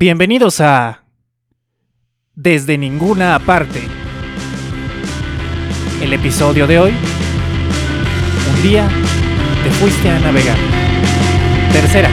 Bienvenidos a Desde ninguna parte. El episodio de hoy. Un día te fuiste a navegar. Tercera.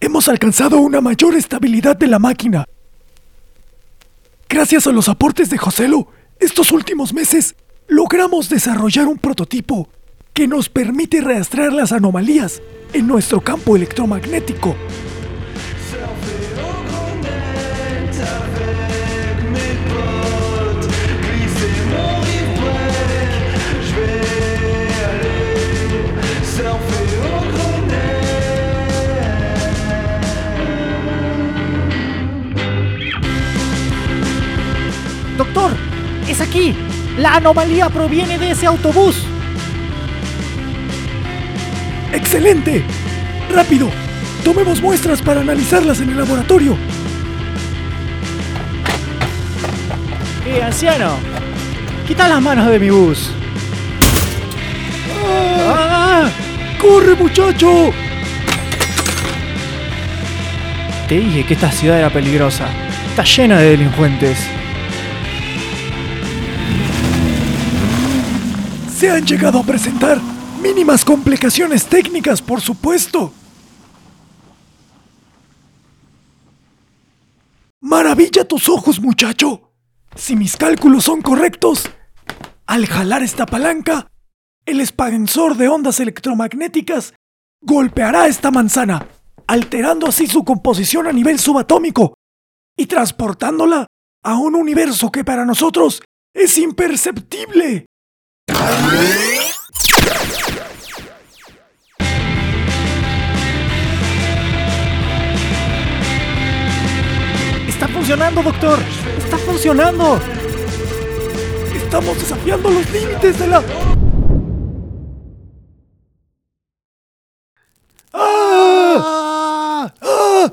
Hemos alcanzado una mayor estabilidad de la máquina. Gracias a los aportes de Joselo, estos últimos meses logramos desarrollar un prototipo que nos permite rastrear las anomalías en nuestro campo electromagnético. Es aquí. La anomalía proviene de ese autobús. ¡Excelente! ¡Rápido! Tomemos muestras para analizarlas en el laboratorio. Eh, anciano. Quita las manos de mi bus. ¡Ah! ¡Corre, muchacho! Te dije que esta ciudad era peligrosa. Está llena de delincuentes. Se han llegado a presentar mínimas complicaciones técnicas, por supuesto. Maravilla tus ojos, muchacho. Si mis cálculos son correctos, al jalar esta palanca, el expansor de ondas electromagnéticas golpeará esta manzana, alterando así su composición a nivel subatómico y transportándola a un universo que para nosotros es imperceptible. Está funcionando, doctor. Está funcionando. Estamos desafiando los límites de la... ¡Ah! ¡Ah!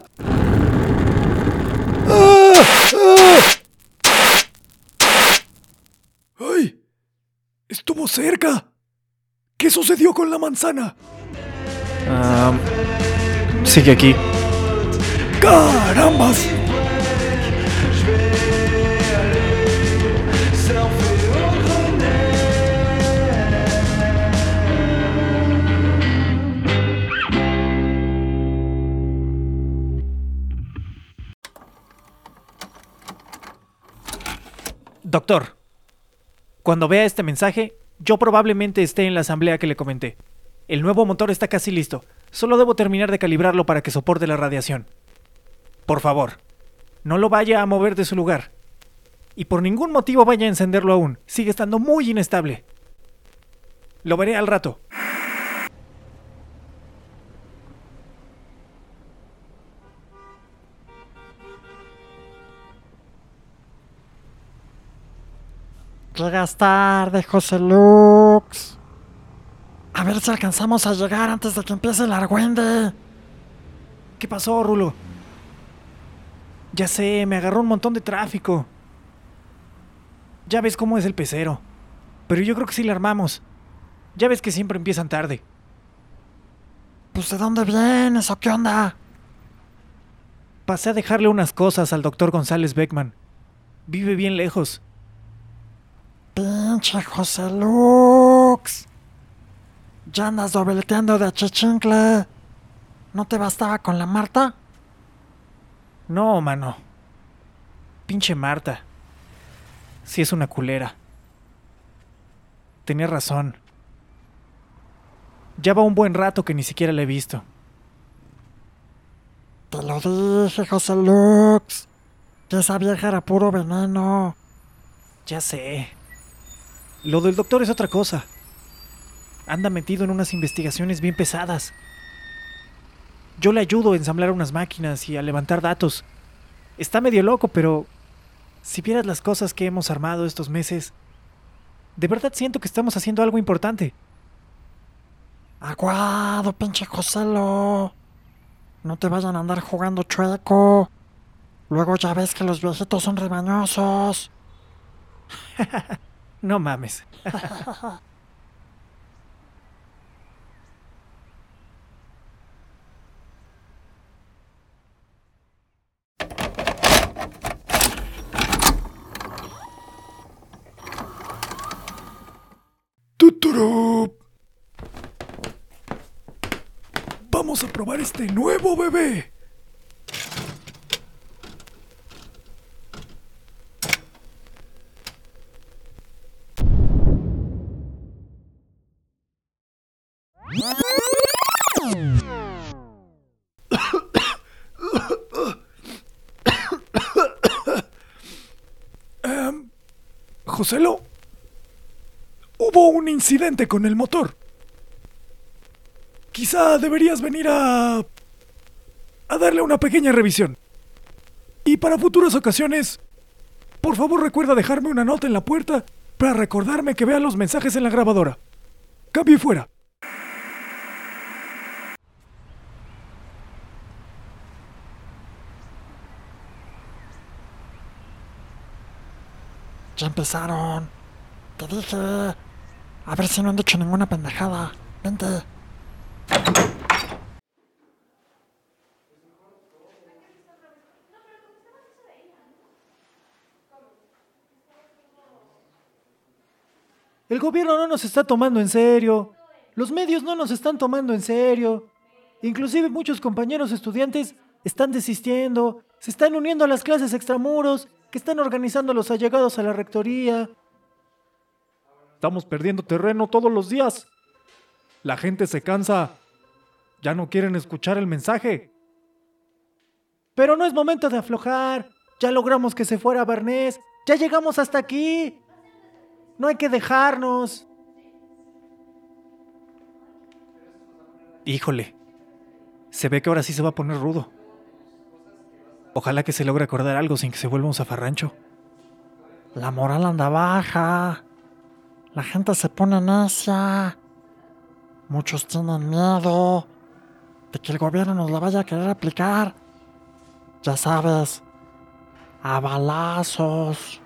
¡Ah! ¡Ah! ¡Ay! Estuvo cerca. ¿Qué sucedió con la manzana? Ah, sigue aquí. ¡Carambas! Doctor, cuando vea este mensaje, yo probablemente esté en la asamblea que le comenté. El nuevo motor está casi listo. Solo debo terminar de calibrarlo para que soporte la radiación. Por favor, no lo vaya a mover de su lugar. Y por ningún motivo vaya a encenderlo aún. Sigue estando muy inestable. Lo veré al rato. Llegas tarde, José Lux. A ver si alcanzamos a llegar antes de que empiece el argüende. ¿Qué pasó, Rulo? Ya sé, me agarró un montón de tráfico. Ya ves cómo es el pecero. Pero yo creo que sí le armamos. Ya ves que siempre empiezan tarde. Pues de dónde vienes o qué onda? Pasé a dejarle unas cosas al doctor González Beckman. Vive bien lejos. Pinche José Lux. Ya andas dobleteando de chichincle. ¿No te bastaba con la Marta? No, mano. Pinche Marta. Sí es una culera. Tenía razón. Ya va un buen rato que ni siquiera la he visto. Te lo dije, José Lux. Que esa vieja era puro veneno. Ya sé. Lo del doctor es otra cosa. Anda metido en unas investigaciones bien pesadas. Yo le ayudo a ensamblar unas máquinas y a levantar datos. Está medio loco, pero si vieras las cosas que hemos armado estos meses, de verdad siento que estamos haciendo algo importante. Aguado, pinche Joselo. No te vayan a andar jugando chueco. Luego ya ves que los viejitos son rebañosos. No mames. ¡Tuturú! Vamos a probar este nuevo bebé. Hubo un incidente con el motor. Quizá deberías venir a... a darle una pequeña revisión. Y para futuras ocasiones, por favor recuerda dejarme una nota en la puerta para recordarme que vea los mensajes en la grabadora. Cambio y fuera. Ya empezaron. Te dije. A ver si no han dicho ninguna pendejada. Vente. El gobierno no nos está tomando en serio. Los medios no nos están tomando en serio. Inclusive muchos compañeros estudiantes están desistiendo, se están uniendo a las clases extramuros, que están organizando los allegados a la rectoría. Estamos perdiendo terreno todos los días. La gente se cansa. Ya no quieren escuchar el mensaje. Pero no es momento de aflojar. Ya logramos que se fuera Bernés. Ya llegamos hasta aquí. No hay que dejarnos. Híjole. Se ve que ahora sí se va a poner rudo. Ojalá que se logre acordar algo sin que se vuelva un zafarrancho. La moral anda baja. La gente se pone necia. Muchos tienen miedo de que el gobierno nos la vaya a querer aplicar. Ya sabes, a balazos.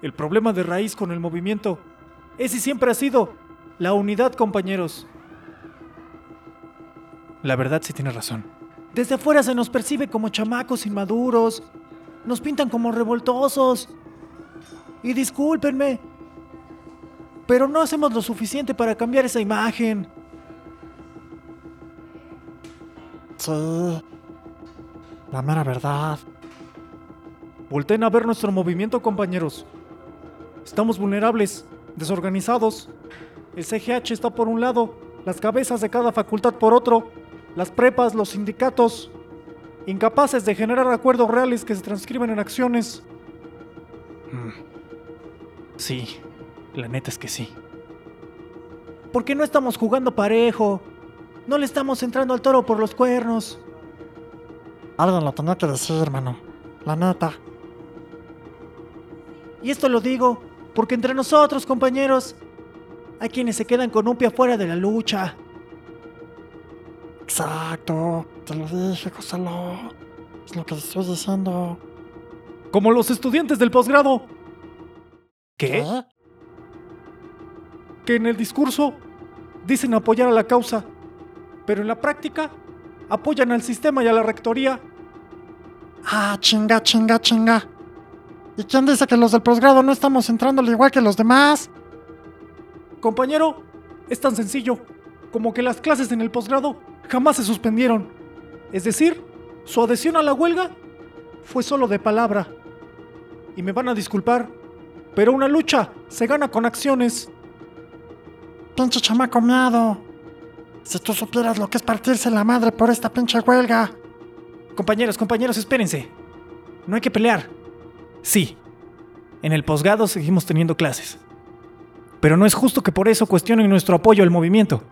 El problema de raíz con el movimiento, ese siempre ha sido la unidad, compañeros. La verdad sí tiene razón. Desde afuera se nos percibe como chamacos inmaduros. Nos pintan como revoltosos. Y discúlpenme, pero no hacemos lo suficiente para cambiar esa imagen. Sí. La mera verdad. Volten a ver nuestro movimiento, compañeros. Estamos vulnerables, desorganizados. El CGH está por un lado, las cabezas de cada facultad por otro, las prepas, los sindicatos, incapaces de generar acuerdos reales que se transcriben en acciones. Mm. Sí, la neta es que sí. ¿Por qué no estamos jugando parejo? No le estamos entrando al toro por los cuernos. Alguien lo tenía que decir, hermano. La neta. Y esto lo digo porque entre nosotros, compañeros, hay quienes se quedan con un pie afuera de la lucha. Exacto. Te lo dije, Joselo. Es lo que te estoy diciendo. Como los estudiantes del posgrado. ¿Qué? ¿Qué? Que en el discurso dicen apoyar a la causa, pero en la práctica apoyan al sistema y a la rectoría. Ah, chinga, chinga, chinga. ¿Y quién dice que los del posgrado no estamos entrando al igual que los demás? Compañero, es tan sencillo como que las clases en el posgrado jamás se suspendieron. Es decir, su adhesión a la huelga fue solo de palabra. Y me van a disculpar, pero una lucha se gana con acciones. Pinche chamaco miado. Si tú supieras lo que es partirse la madre por esta pinche huelga. Compañeros, compañeros, espérense. No hay que pelear. Sí, en el posgrado seguimos teniendo clases. Pero no es justo que por eso cuestionen nuestro apoyo al movimiento.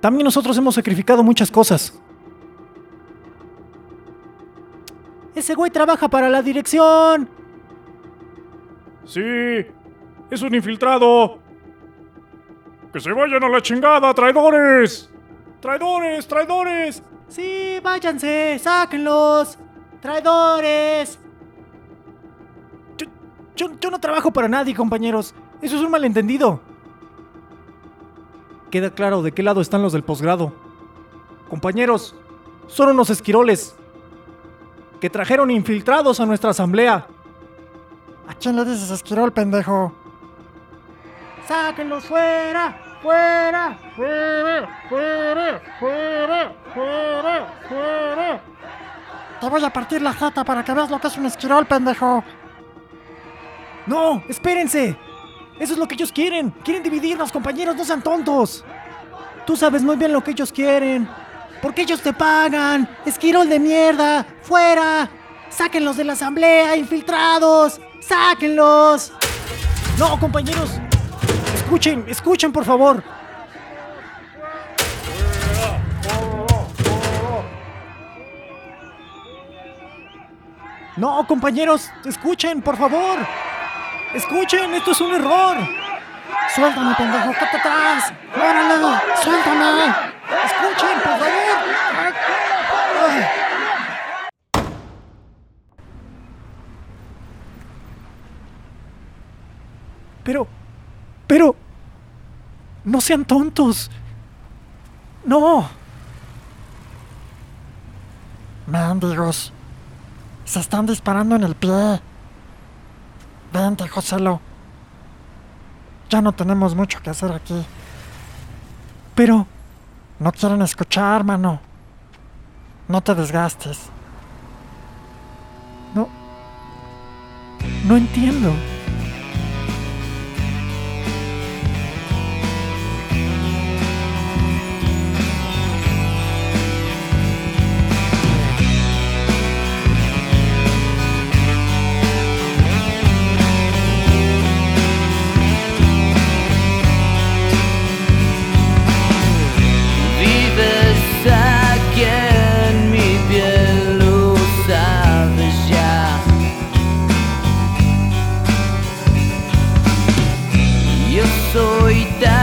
También nosotros hemos sacrificado muchas cosas. Ese güey trabaja para la dirección. Sí, es un infiltrado. Que se vayan a la chingada, traidores. Traidores, traidores. Sí, váyanse, sáquenlos. Traidores. Yo, yo, yo no trabajo para nadie, compañeros. Eso es un malentendido. Queda claro de qué lado están los del posgrado. Compañeros, son unos esquiroles que trajeron infiltrados a nuestra asamblea. ¿A quién le dices esquirol, pendejo? ¡Sáquenlos fuera! ¡Fuera! ¡Fuera! ¡Fuera! ¡Fuera! ¡Fuera! ¡Fuera! Te voy a partir la jeta para que veas lo que es un esquirol, pendejo. ¡No! ¡Espérense! Eso es lo que ellos quieren. Quieren dividirnos, compañeros, no sean tontos. Tú sabes muy bien lo que ellos quieren. Porque ellos te pagan. Esquirol de mierda. ¡Fuera! ¡Sáquenlos de la asamblea, infiltrados! ¡Sáquenlos! No, compañeros. Escuchen, escuchen, por favor. No, compañeros, escuchen, por favor. Escuchen, esto es un error. Suéltame, pendejo, ¿qué te atrás? ¡Órale! ¡Suéltame! Escuchen, por favor. Pero, pero, no sean tontos. No. Mendigos. Se están disparando en el pie. Vente, Joselo. Ya no tenemos mucho que hacer aquí. Pero, No quieren escuchar, mano. No te desgastes. no, no entiendo. いた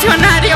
revolucionario.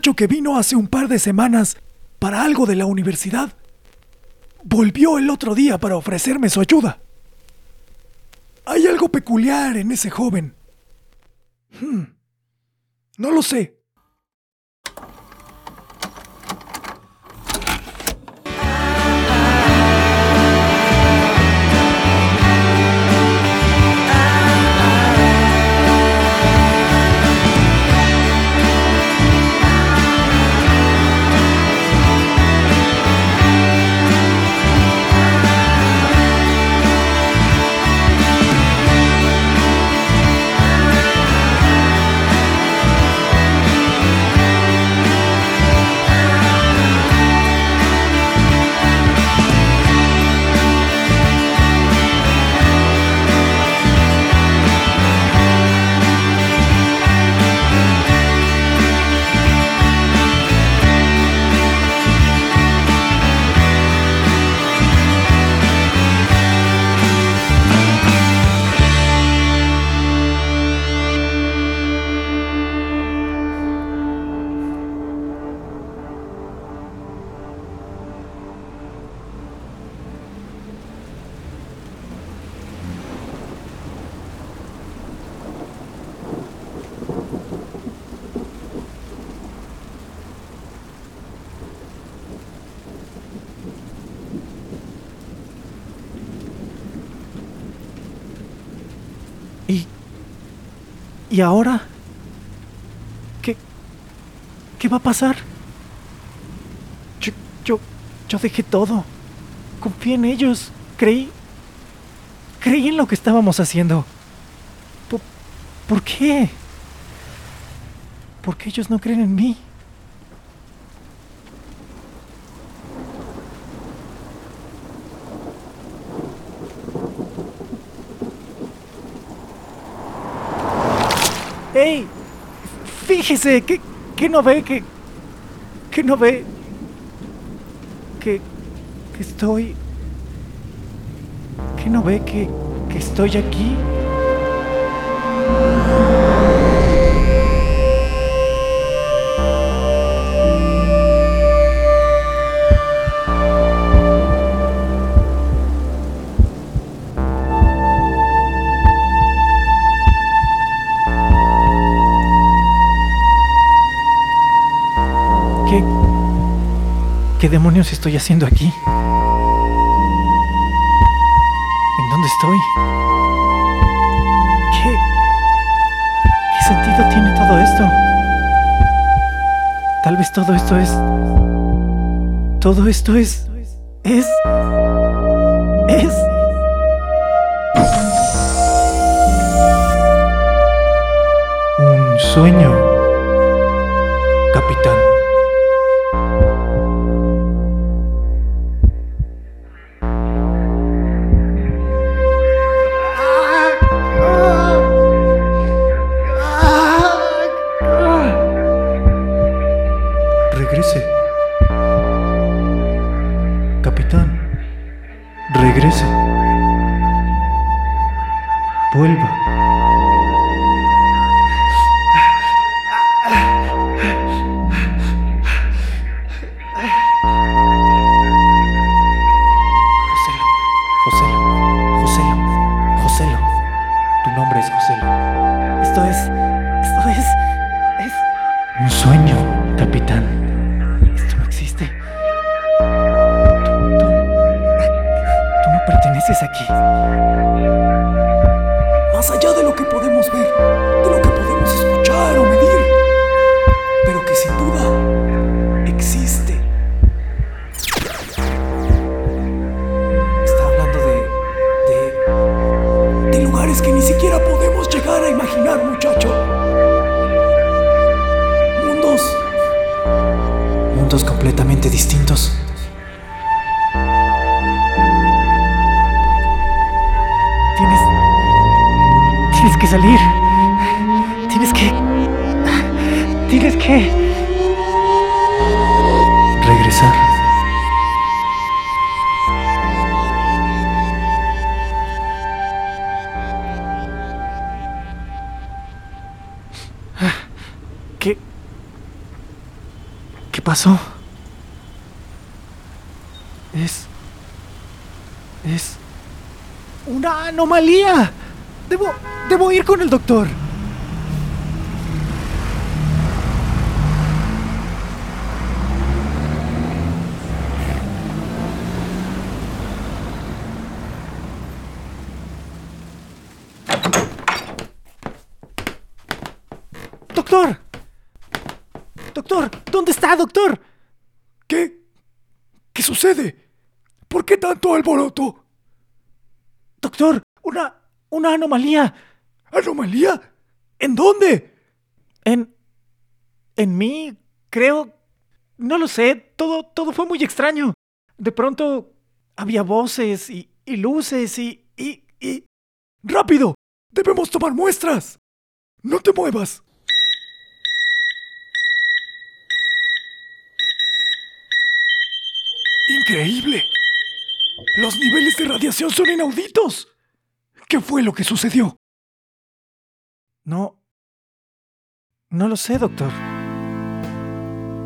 Que vino hace un par de semanas para algo de la universidad volvió el otro día para ofrecerme su ayuda. Hay algo peculiar en ese joven. Hmm. No lo sé. ¿Y. ¿Y ahora? ¿Qué. ¿Qué va a pasar? Yo. Yo. Yo dejé todo. Confié en ellos. Creí. Creí en lo que estábamos haciendo. ¿Por, ¿por qué? ¿Por qué ellos no creen en mí? Fíjese, que, que no ve que. que no ve. que. que estoy. que no ve que. que estoy aquí. Qué demonios estoy haciendo aquí? ¿En dónde estoy? ¿Qué. qué sentido tiene todo esto? Tal vez todo esto es. Todo esto es. es. es. Un sueño, capitán. Pasó? Es... Es... Una anomalía. Debo... Debo ir con el doctor. ¡Doctor! ¿Dónde está, doctor? ¿Qué? ¿Qué sucede? ¿Por qué tanto alboroto? Doctor, una. una anomalía. ¿Anomalía? ¿En dónde? En. en mí, creo. No lo sé. Todo. todo fue muy extraño. De pronto. había voces y. y luces y. y. y. ¡Rápido! Debemos tomar muestras. No te muevas. Increíble. Los niveles de radiación son inauditos. ¿Qué fue lo que sucedió? No. No lo sé, doctor.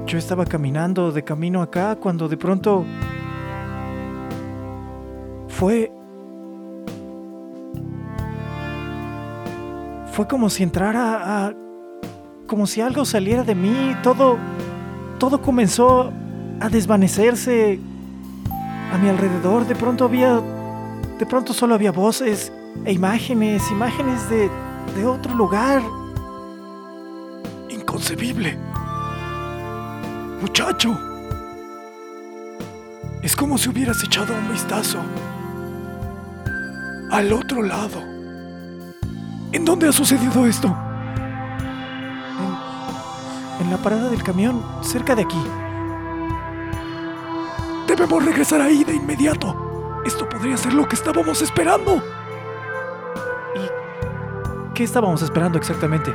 Yo estaba caminando de camino acá cuando de pronto... Fue... Fue como si entrara a... Como si algo saliera de mí. Todo... Todo comenzó a desvanecerse a mi alrededor. De pronto había... De pronto solo había voces e imágenes, imágenes de, de otro lugar. Inconcebible. Muchacho. Es como si hubieras echado un vistazo al otro lado. ¿En dónde ha sucedido esto? En la parada del camión, cerca de aquí. Debemos regresar ahí de inmediato. Esto podría ser lo que estábamos esperando. ¿Qué estábamos esperando exactamente?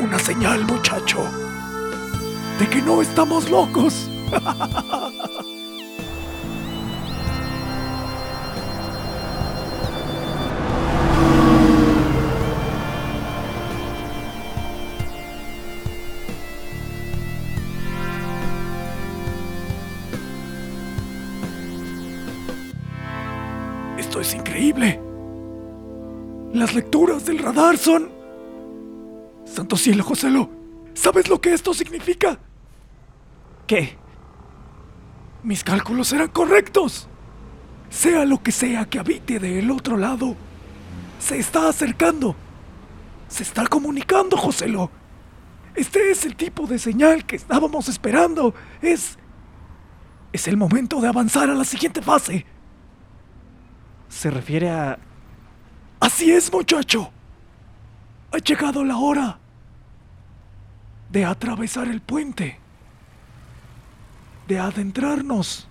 Una señal, muchacho. De que no estamos locos. radar son... Santo cielo, Joselo. ¿Sabes lo que esto significa? ¿Qué? Mis cálculos eran correctos. Sea lo que sea que habite del otro lado, se está acercando. Se está comunicando, Joselo. Este es el tipo de señal que estábamos esperando. Es... Es el momento de avanzar a la siguiente fase. ¿Se refiere a... Así es, muchacho. Ha llegado la hora de atravesar el puente, de adentrarnos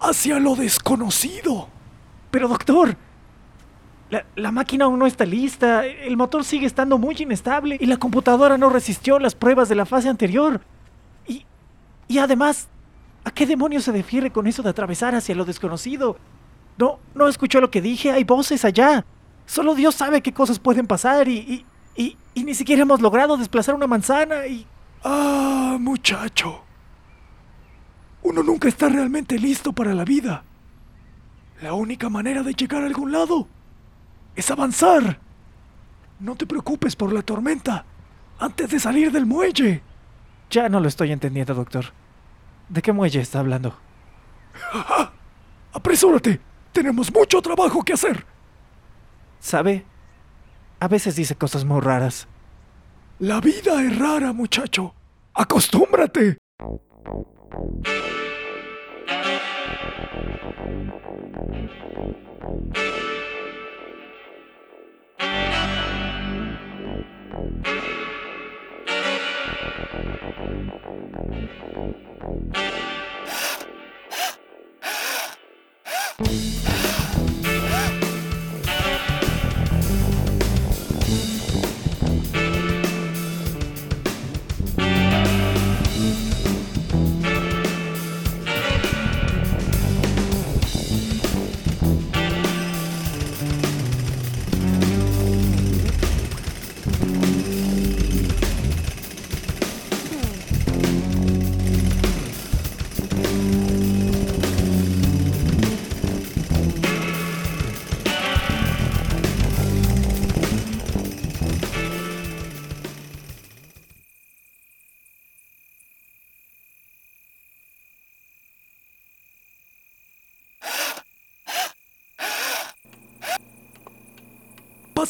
hacia lo desconocido. Pero doctor, la, la máquina aún no está lista, el motor sigue estando muy inestable y la computadora no resistió las pruebas de la fase anterior. Y, y además, ¿a qué demonios se refiere con eso de atravesar hacia lo desconocido? No, no escuchó lo que dije, hay voces allá. Solo Dios sabe qué cosas pueden pasar y, y, y, y ni siquiera hemos logrado desplazar una manzana y... Ah, muchacho. Uno nunca está realmente listo para la vida. La única manera de llegar a algún lado es avanzar. No te preocupes por la tormenta antes de salir del muelle. Ya no lo estoy entendiendo, doctor. ¿De qué muelle está hablando? Apresúrate. Tenemos mucho trabajo que hacer. ¿Sabe? A veces dice cosas muy raras. La vida es rara, muchacho. Acostúmbrate.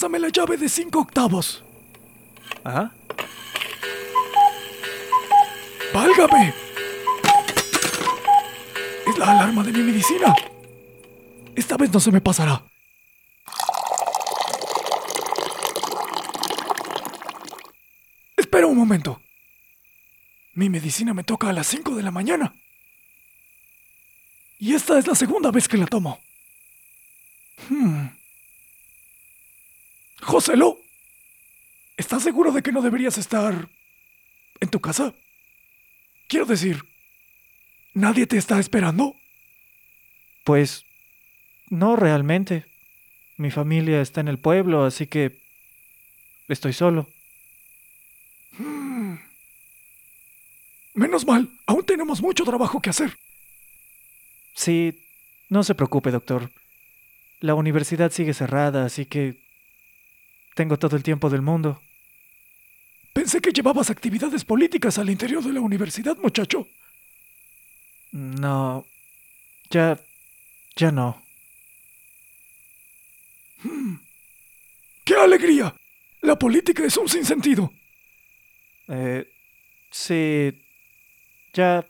Pásame la llave de 5 octavos. Ajá. ¡Válgame! Es la alarma de mi medicina. Esta vez no se me pasará. Espera un momento. Mi medicina me toca a las 5 de la mañana. Y esta es la segunda vez que la tomo. Hmm. Joselo, ¿estás seguro de que no deberías estar en tu casa? Quiero decir, ¿nadie te está esperando? Pues no realmente. Mi familia está en el pueblo, así que estoy solo. Menos mal, aún tenemos mucho trabajo que hacer. Sí, no se preocupe, doctor. La universidad sigue cerrada, así que tengo todo el tiempo del mundo. Pensé que llevabas actividades políticas al interior de la universidad, muchacho. No, ya, ya no. ¡Qué alegría! La política es un sinsentido. Eh, sí, ya,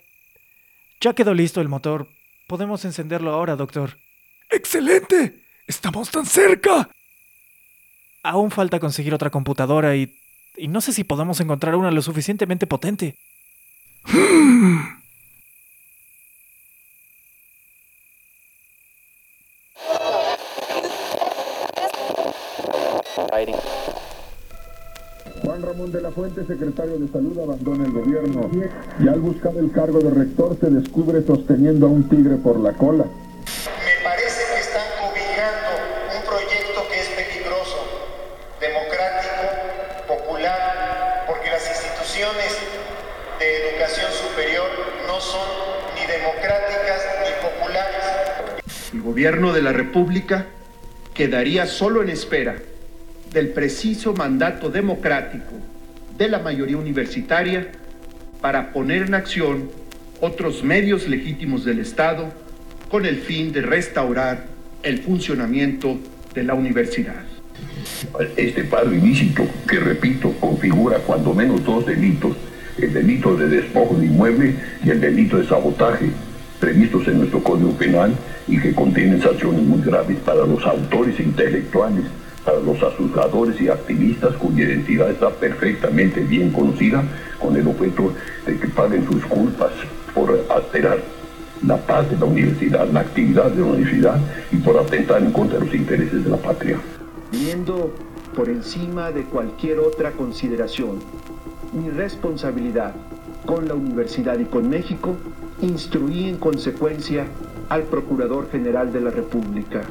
ya quedó listo el motor. Podemos encenderlo ahora, doctor. ¡Excelente! ¡Estamos tan cerca! Aún falta conseguir otra computadora y, y no sé si podemos encontrar una lo suficientemente potente. Juan Ramón de la Fuente, secretario de Salud, abandona el gobierno y al buscar el cargo de rector se descubre sosteniendo a un tigre por la cola. Gobierno de la República quedaría solo en espera del preciso mandato democrático de la mayoría universitaria para poner en acción otros medios legítimos del Estado con el fin de restaurar el funcionamiento de la universidad. Este paro ilícito, que repito, configura cuando menos dos delitos, el delito de despojo de inmueble y el delito de sabotaje, previstos en nuestro Código Penal y que contienen sanciones muy graves para los autores intelectuales, para los azuzgadores y activistas cuya identidad está perfectamente bien conocida, con el objeto de que paguen sus culpas por alterar la paz de la universidad, la actividad de la universidad y por atentar en contra de los intereses de la patria. Viendo por encima de cualquier otra consideración mi responsabilidad con la universidad y con México, instruí en consecuencia al Procurador General de la República.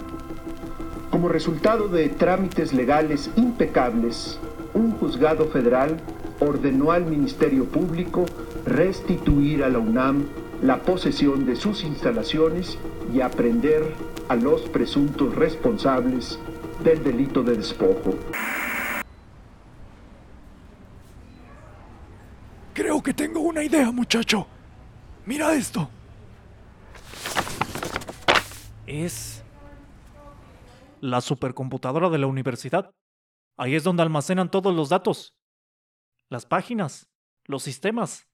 Como resultado de trámites legales impecables, un juzgado federal ordenó al Ministerio Público restituir a la UNAM la posesión de sus instalaciones y aprender a los presuntos responsables del delito de despojo. Creo que tengo una idea, muchacho. Mira esto. Es la supercomputadora de la universidad. Ahí es donde almacenan todos los datos. Las páginas, los sistemas.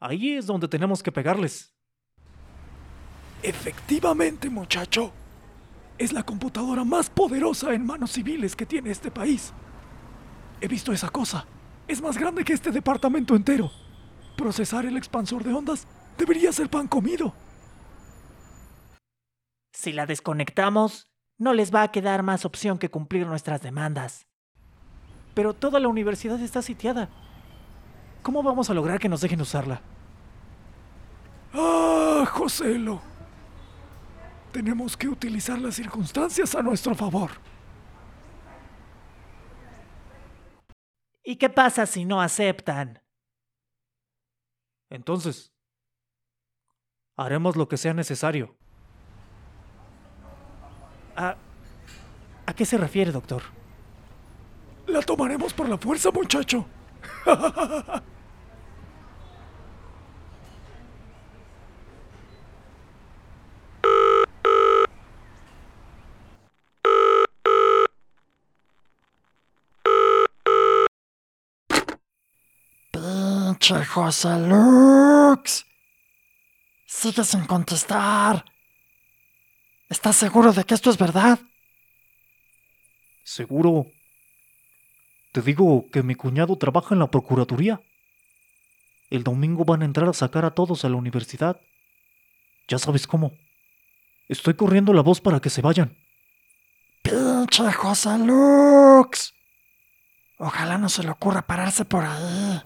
Ahí es donde tenemos que pegarles. Efectivamente, muchacho. Es la computadora más poderosa en manos civiles que tiene este país. He visto esa cosa. Es más grande que este departamento entero. Procesar el expansor de ondas debería ser pan comido. Si la desconectamos, no les va a quedar más opción que cumplir nuestras demandas. Pero toda la universidad está sitiada. ¿Cómo vamos a lograr que nos dejen usarla? Ah, Joselo. Tenemos que utilizar las circunstancias a nuestro favor. ¿Y qué pasa si no aceptan? Entonces, haremos lo que sea necesario. ¿A, ¿A qué se refiere, doctor? La tomaremos por la fuerza, muchacho. Pinche José Lux. Sigue sin contestar. ¿Estás seguro de que esto es verdad? ¿Seguro? Te digo que mi cuñado trabaja en la Procuraduría. El domingo van a entrar a sacar a todos a la universidad. Ya sabes cómo. Estoy corriendo la voz para que se vayan. Pinche José Lux. Ojalá no se le ocurra pararse por ahí.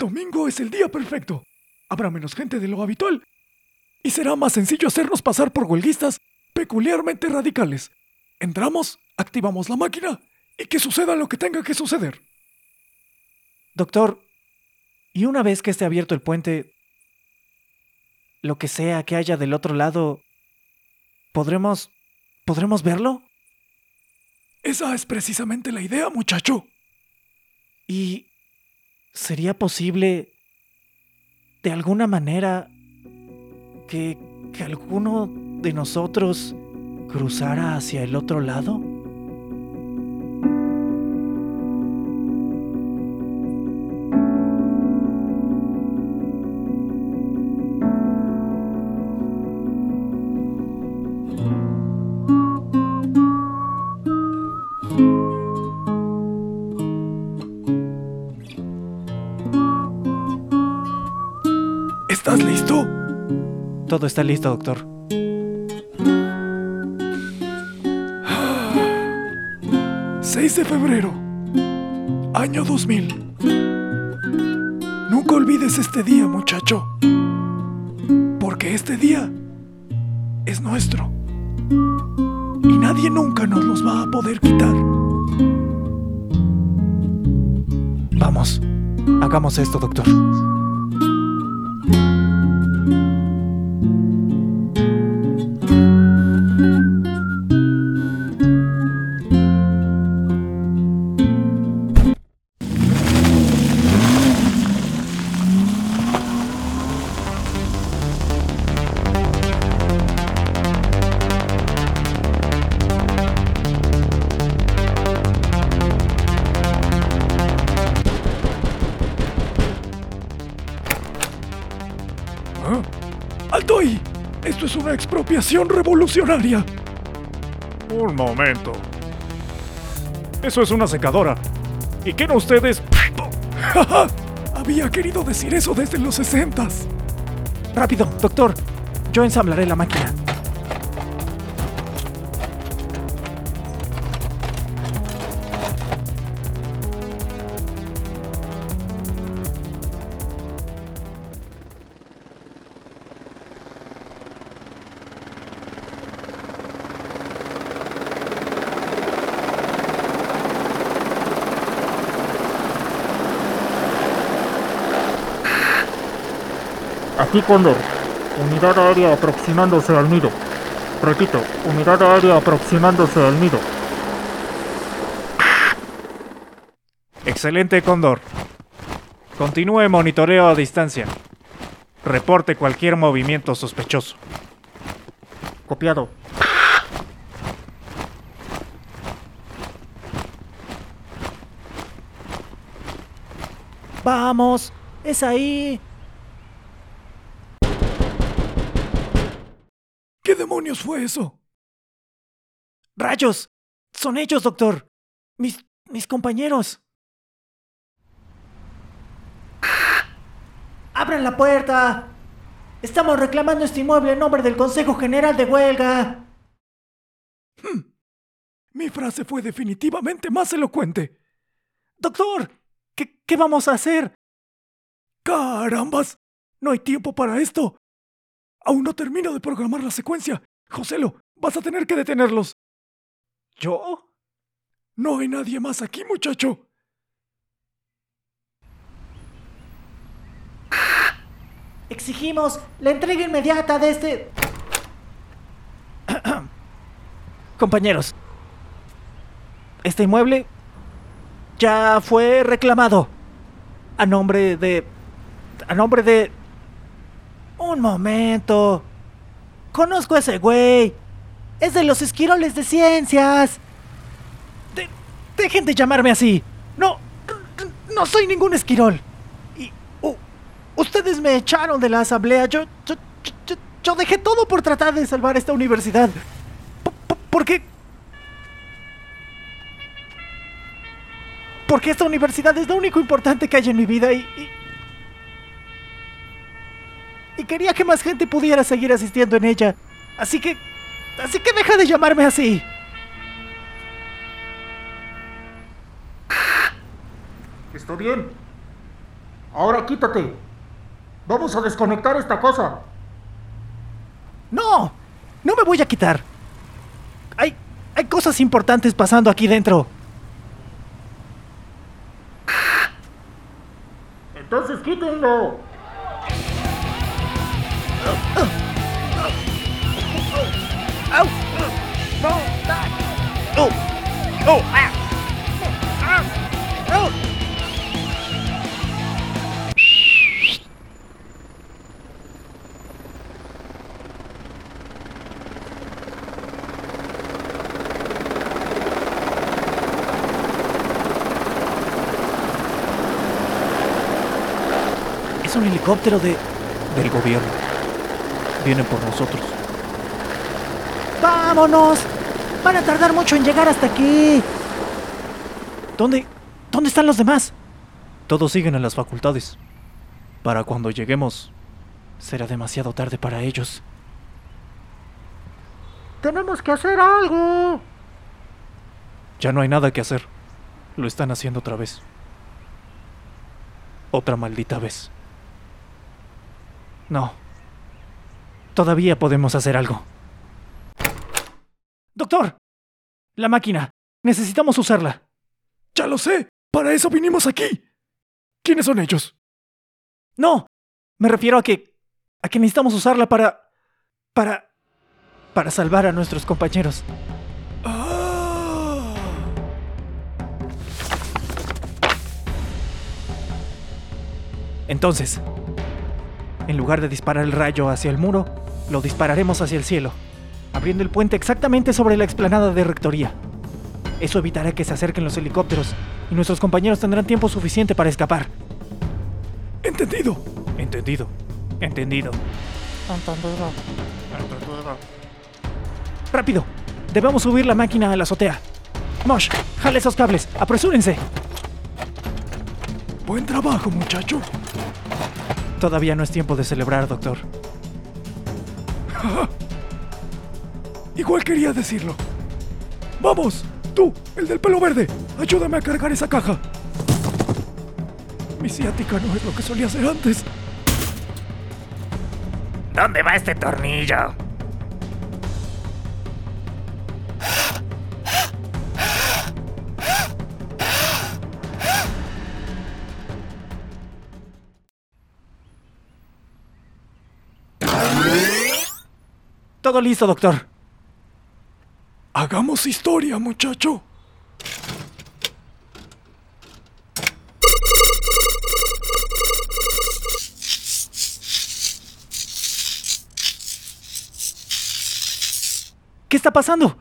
Domingo es el día perfecto. Habrá menos gente de lo habitual. Y será más sencillo hacernos pasar por huelguistas peculiarmente radicales. Entramos, activamos la máquina y que suceda lo que tenga que suceder. Doctor, y una vez que esté abierto el puente, lo que sea que haya del otro lado, ¿podremos... ¿podremos verlo? Esa es precisamente la idea, muchacho. ¿Y sería posible, de alguna manera, que, que alguno de nosotros cruzara hacia el otro lado? Todo está listo, doctor. ...6 de febrero... ...año 2000... ...nunca olvides este día, muchacho... ...porque este día... ...es nuestro... ...y nadie nunca nos los va a poder quitar... Vamos, hagamos esto, doctor. Revolucionaria. Un momento. Eso es una secadora. ¿Y quién ustedes? ¡Jaja! Había querido decir eso desde los sesentas. Rápido, doctor. Yo ensamblaré la máquina. Aquí Cóndor. Unidad aérea aproximándose al nido. Repito, unidad aérea aproximándose al nido. Excelente, Cóndor. Continúe monitoreo a distancia. Reporte cualquier movimiento sospechoso. Copiado. Vamos, es ahí. Demonios fue eso? ¡Rayos! Son ellos, doctor. Mis. mis compañeros. ¡Abran la puerta! Estamos reclamando este inmueble en nombre del Consejo General de Huelga. Mi frase fue definitivamente más elocuente. Doctor, ¿qué, qué vamos a hacer? ¡Carambas! No hay tiempo para esto. Aún no termino de programar la secuencia. Joselo, vas a tener que detenerlos. ¿Yo? No hay nadie más aquí, muchacho. Exigimos la entrega inmediata de este... Compañeros, este inmueble ya fue reclamado a nombre de... a nombre de... Un momento. Conozco a ese güey. Es de los esquiroles de ciencias. De- dejen de llamarme así. No, no soy ningún esquirol. Y ustedes me echaron de la asamblea. Yo, yo, yo- dejé todo por tratar de salvar esta universidad. P- p- porque... Porque esta universidad es lo único importante que hay en mi vida y y quería que más gente pudiera seguir asistiendo en ella. Así que... Así que deja de llamarme así. Está bien. Ahora quítate. Vamos a desconectar esta cosa. No, no me voy a quitar. Hay, hay cosas importantes pasando aquí dentro. Entonces quítenlo. ¡Oh! ¡Oh! ¡Ah! ¡Ah! ¡Oh! Es un helicóptero de... del gobierno. Vienen por nosotros. ¡Vámonos! Van a tardar mucho en llegar hasta aquí. ¿Dónde? ¿Dónde están los demás? Todos siguen en las facultades. Para cuando lleguemos, será demasiado tarde para ellos. Tenemos que hacer algo. Ya no hay nada que hacer. Lo están haciendo otra vez. Otra maldita vez. No. Todavía podemos hacer algo. Doctor. La máquina. Necesitamos usarla. Ya lo sé. Para eso vinimos aquí. ¿Quiénes son ellos? No. Me refiero a que... a que necesitamos usarla para... para... para salvar a nuestros compañeros. Entonces, en lugar de disparar el rayo hacia el muro, lo dispararemos hacia el cielo, abriendo el puente exactamente sobre la explanada de rectoría. Eso evitará que se acerquen los helicópteros y nuestros compañeros tendrán tiempo suficiente para escapar. Entendido. Entendido. Entendido. Entendido. Rápido. Debemos subir la máquina a la azotea. Mosh, jale esos cables. Apresúrense. Buen trabajo, muchacho. Todavía no es tiempo de celebrar, doctor. Igual quería decirlo. Vamos, tú, el del pelo verde, ayúdame a cargar esa caja. Mi ciática no es lo que solía ser antes. ¿Dónde va este tornillo? Todo listo, doctor. Hagamos historia, muchacho. ¿Qué está pasando?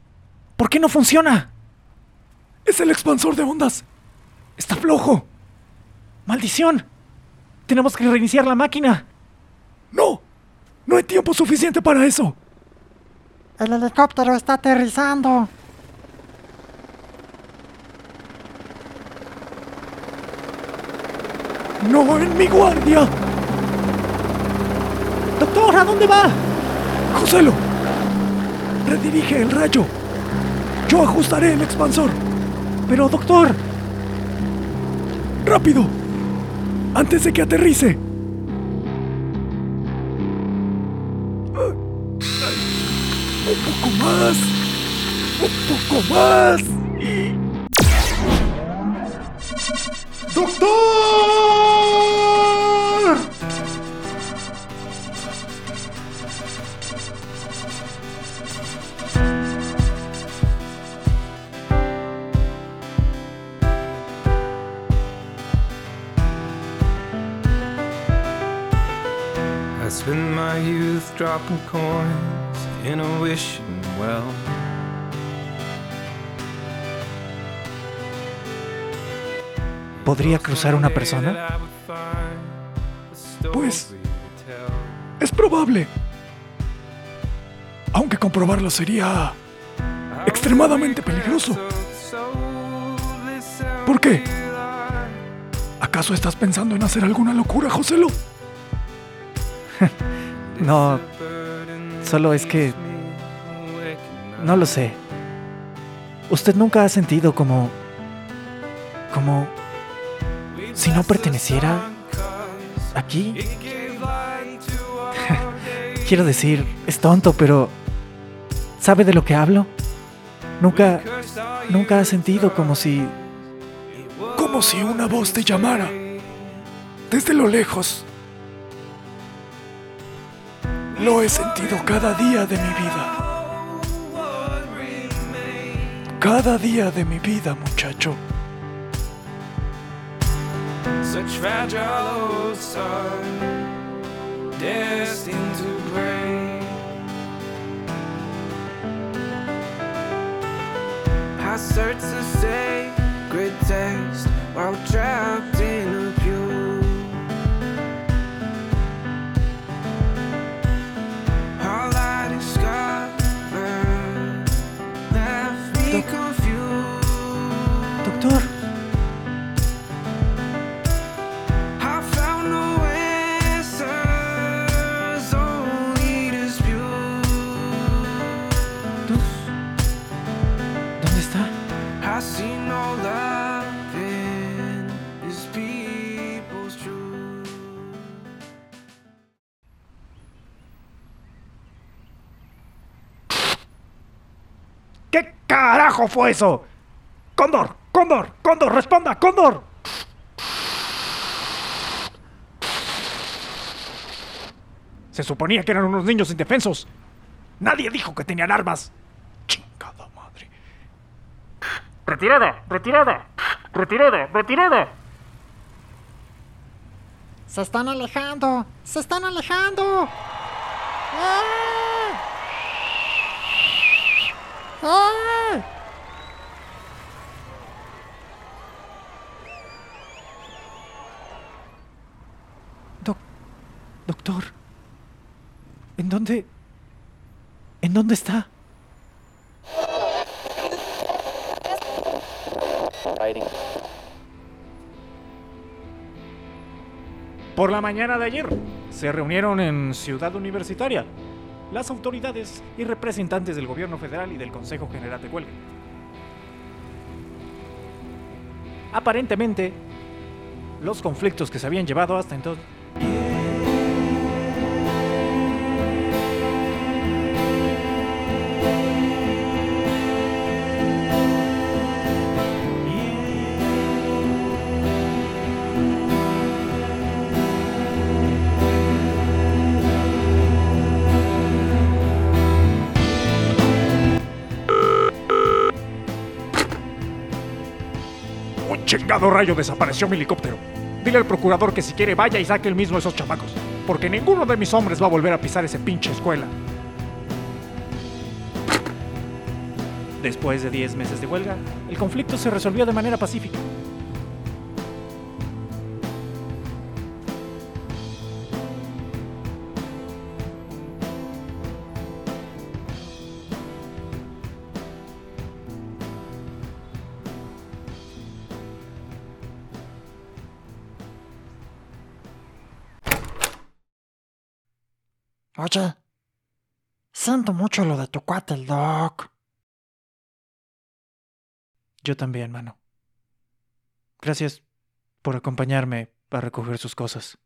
¿Por qué no funciona? Es el expansor de ondas. Está flojo. ¡Maldición! Tenemos que reiniciar la máquina. No, no hay tiempo suficiente para eso. El helicóptero está aterrizando. No en mi guardia. Doctor, ¿a dónde va? Joselo, redirige el rayo. Yo ajustaré el expansor. Pero, doctor, ¡Rápido! Antes de que aterrice. Poco más. Un poco más. ¡Doctor! I spent my youth dropping coins in a wishing ¿Podría cruzar una persona? Pues es probable. Aunque comprobarlo sería extremadamente peligroso. ¿Por qué? ¿Acaso estás pensando en hacer alguna locura, Joselo? no, solo es que... No lo sé. ¿Usted nunca ha sentido como... como... si no perteneciera... aquí? Quiero decir, es tonto, pero... ¿Sabe de lo que hablo? Nunca... nunca ha sentido como si... Como si una voz te llamara. Desde lo lejos. Lo he sentido cada día de mi vida. Cada día de mi vida, muchacho. Such fragile sun, destined to break. I search the sacred text while trapped in ¿Qué carajo fue eso? Cóndor, Cóndor, Cóndor, responda, Cóndor. Se suponía que eran unos niños indefensos. Nadie dijo que tenían armas. Chingada madre. Retirada, retirada, retirada, retirada. Se están alejando. Se están alejando. ¡Ah! Doc... Doctor. ¿En dónde... ¿En dónde está? Por la mañana de ayer se reunieron en Ciudad Universitaria las autoridades y representantes del gobierno federal y del Consejo General de Huelga. Aparentemente, los conflictos que se habían llevado hasta entonces chingado rayo desapareció mi helicóptero. Dile al procurador que si quiere vaya y saque el mismo esos chamacos. Porque ninguno de mis hombres va a volver a pisar ese pinche escuela. Después de 10 meses de huelga, el conflicto se resolvió de manera pacífica. Oye, siento mucho lo de tu cuate, el Doc. Yo también, mano. Gracias por acompañarme a recoger sus cosas.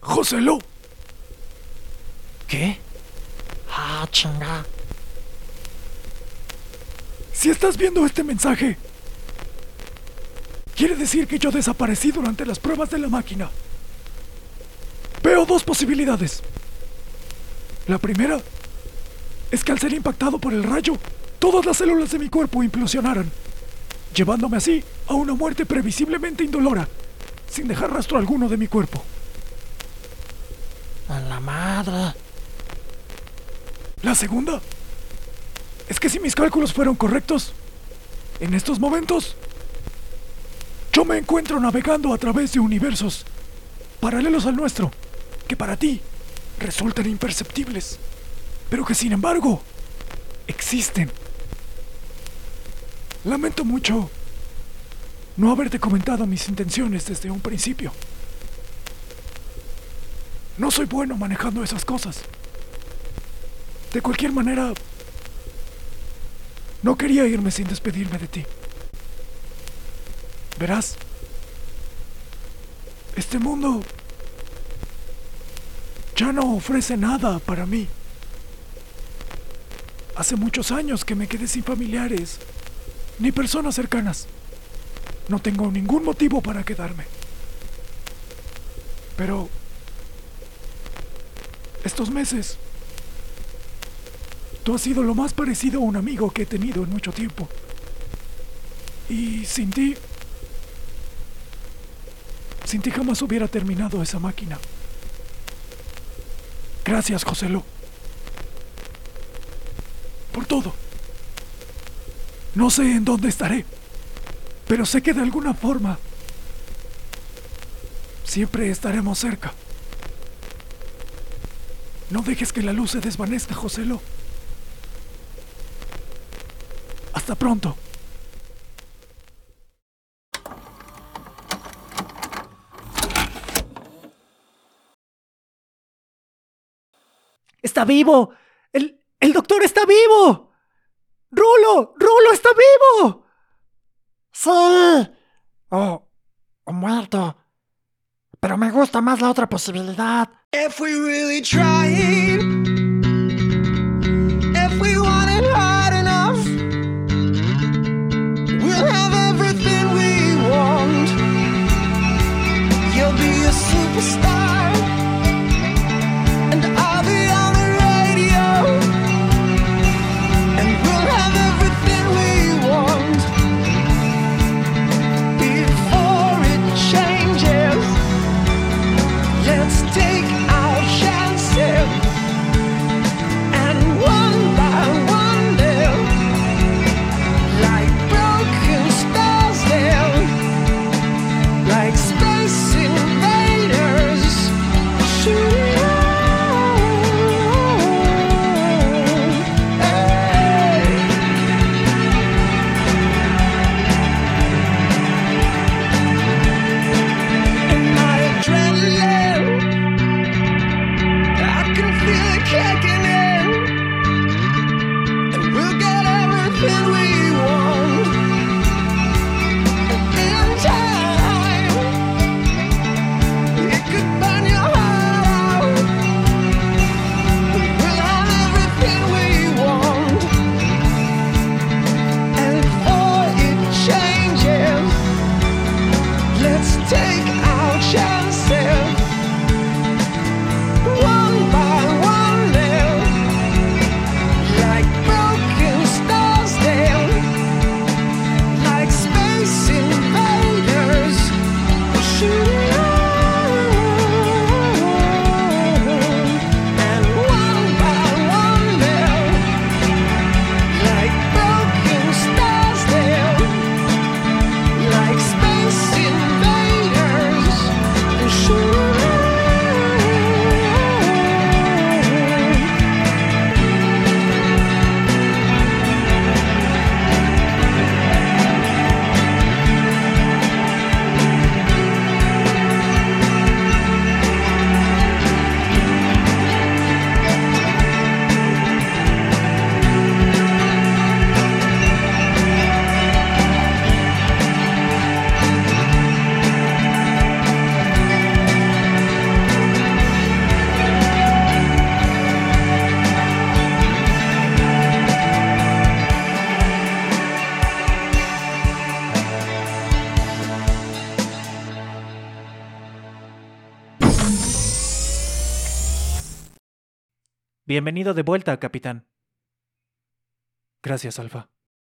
¡Joselo! ¿Qué? Ah, chinga. Si estás viendo este mensaje, quiere decir que yo desaparecí durante las pruebas de la máquina. Veo dos posibilidades. La primera es que al ser impactado por el rayo, todas las células de mi cuerpo implosionaran, llevándome así a una muerte previsiblemente indolora, sin dejar rastro alguno de mi cuerpo. A la madre. La segunda es que si mis cálculos fueron correctos, en estos momentos, me encuentro navegando a través de universos paralelos al nuestro, que para ti resultan imperceptibles, pero que sin embargo existen. Lamento mucho no haberte comentado mis intenciones desde un principio. No soy bueno manejando esas cosas. De cualquier manera, no quería irme sin despedirme de ti. Verás, este mundo ya no ofrece nada para mí. Hace muchos años que me quedé sin familiares, ni personas cercanas. No tengo ningún motivo para quedarme. Pero estos meses, tú has sido lo más parecido a un amigo que he tenido en mucho tiempo. Y sin ti, sin ti jamás hubiera terminado esa máquina. Gracias, Joselo. Por todo. No sé en dónde estaré, pero sé que de alguna forma siempre estaremos cerca. No dejes que la luz se desvanezca, Joselo. Hasta pronto. ¡Está vivo! ¡El, el doctor está vivo! ¡Rulo! ¡Rulo está vivo! Sí. O, o muerto. Pero me gusta más la otra posibilidad. If we really tried, if we wanted hard enough, we'll have everything we want. You'll be a superstar, Bienvenido de vuelta, capitán. Gracias, Alfa.